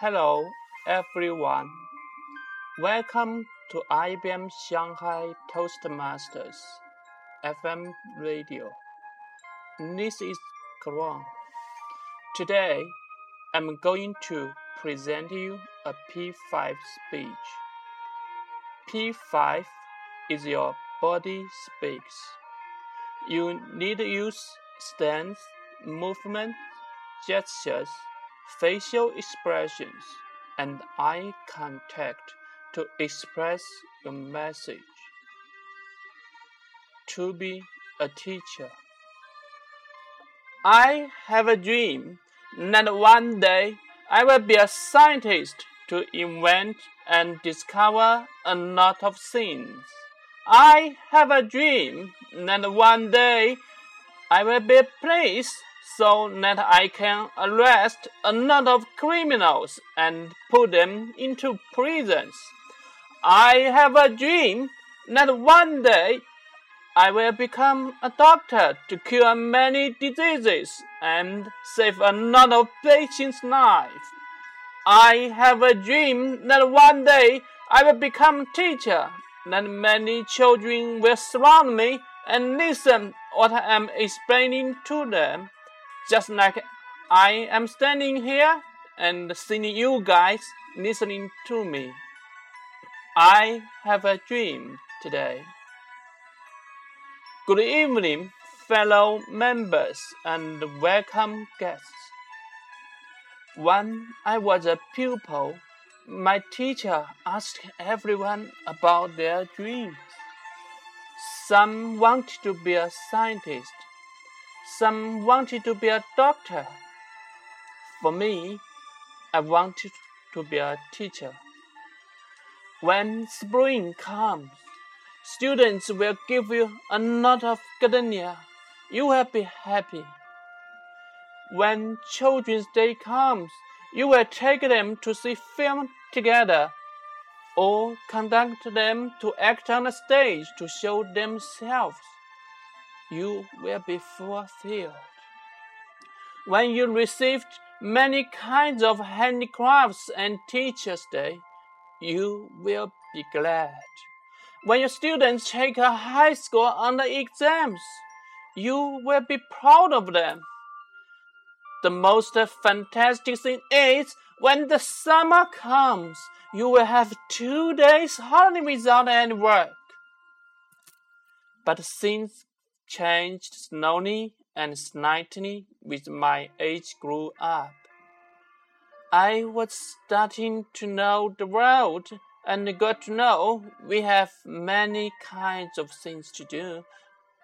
Hello, everyone. Welcome to IBM Shanghai Toastmasters FM radio. This is Karan. Today, I'm going to present you a P5 speech. P5 is your body speaks. You need to use stance, movement, gestures, facial expressions, and eye contact to express your message. To be a teacher. I have a dream that one day I will be a scientist to invent and discover a lot of things. I have a dream that one day I will be police so that I can arrest a lot of criminals and put them into prisons. I have a dream that one day I will become a doctor to cure many diseases and save a lot of patients' lives. I have a dream that one day I will become a teacher, that many children will surround me and listen what I am explaining to them, just like I am standing here and seeing you guys listening to me. I have a dream today. Good evening, fellow members and welcome guests. When I was a pupil, my teacher asked everyone about their dreams. Some wanted to be a scientist, some wanted to be a doctor. For me, I wanted to be a teacher. When spring comes, Students will give you a lot of gardenia. You will be happy. When Children's Day comes, you will take them to see film together or conduct them to act on the stage to show themselves. You will be fulfilled. When you received many kinds of handicrafts and Teacher's Day, you will be glad. When your students take a high score on the exams, you will be proud of them. The most fantastic thing is when the summer comes, you will have two days holiday without any work. But things changed slowly and slightly with my age grew up. I was starting to know the world and got to know we have many kinds of things to do,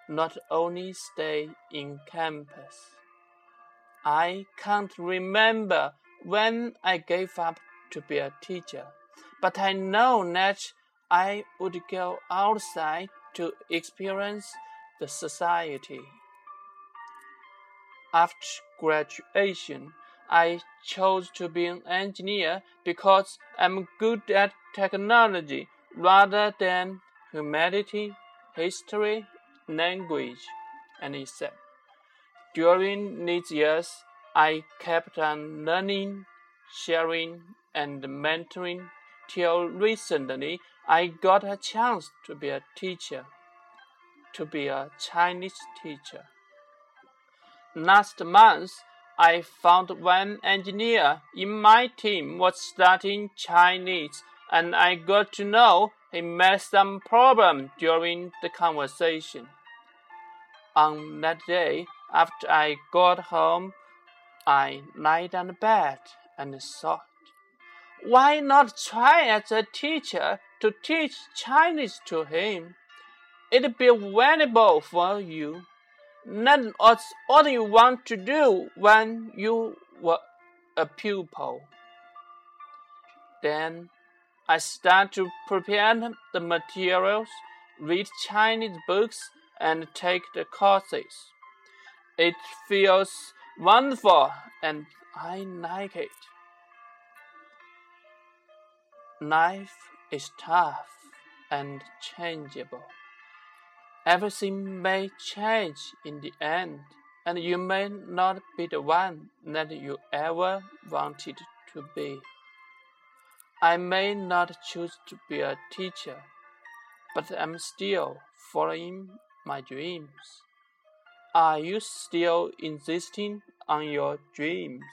not only stay in campus. I can't remember when I gave up to be a teacher, but I know that I would go outside to experience the society. After graduation, I chose to be an engineer because I'm good at technology rather than humanity, history, language, and etc. During these years, I kept on learning, sharing, and mentoring till recently I got a chance to be a teacher, to be a Chinese teacher. Last month, I found one engineer in my team was studying Chinese, and I got to know he met some problem during the conversation. On that day, after I got home, I lay on the bed and thought, why not try as a teacher to teach Chinese to him? It'd be valuable for you. That's all you want to do when you were a pupil. Then I start to prepare the materials, read Chinese books, and take the courses. It feels wonderful and I like it. Life is tough and changeable. Everything may change in the end, and you may not be the one that you ever wanted to be. I may not choose to be a teacher, but I'm still following my dreams. Are you still insisting on your dreams?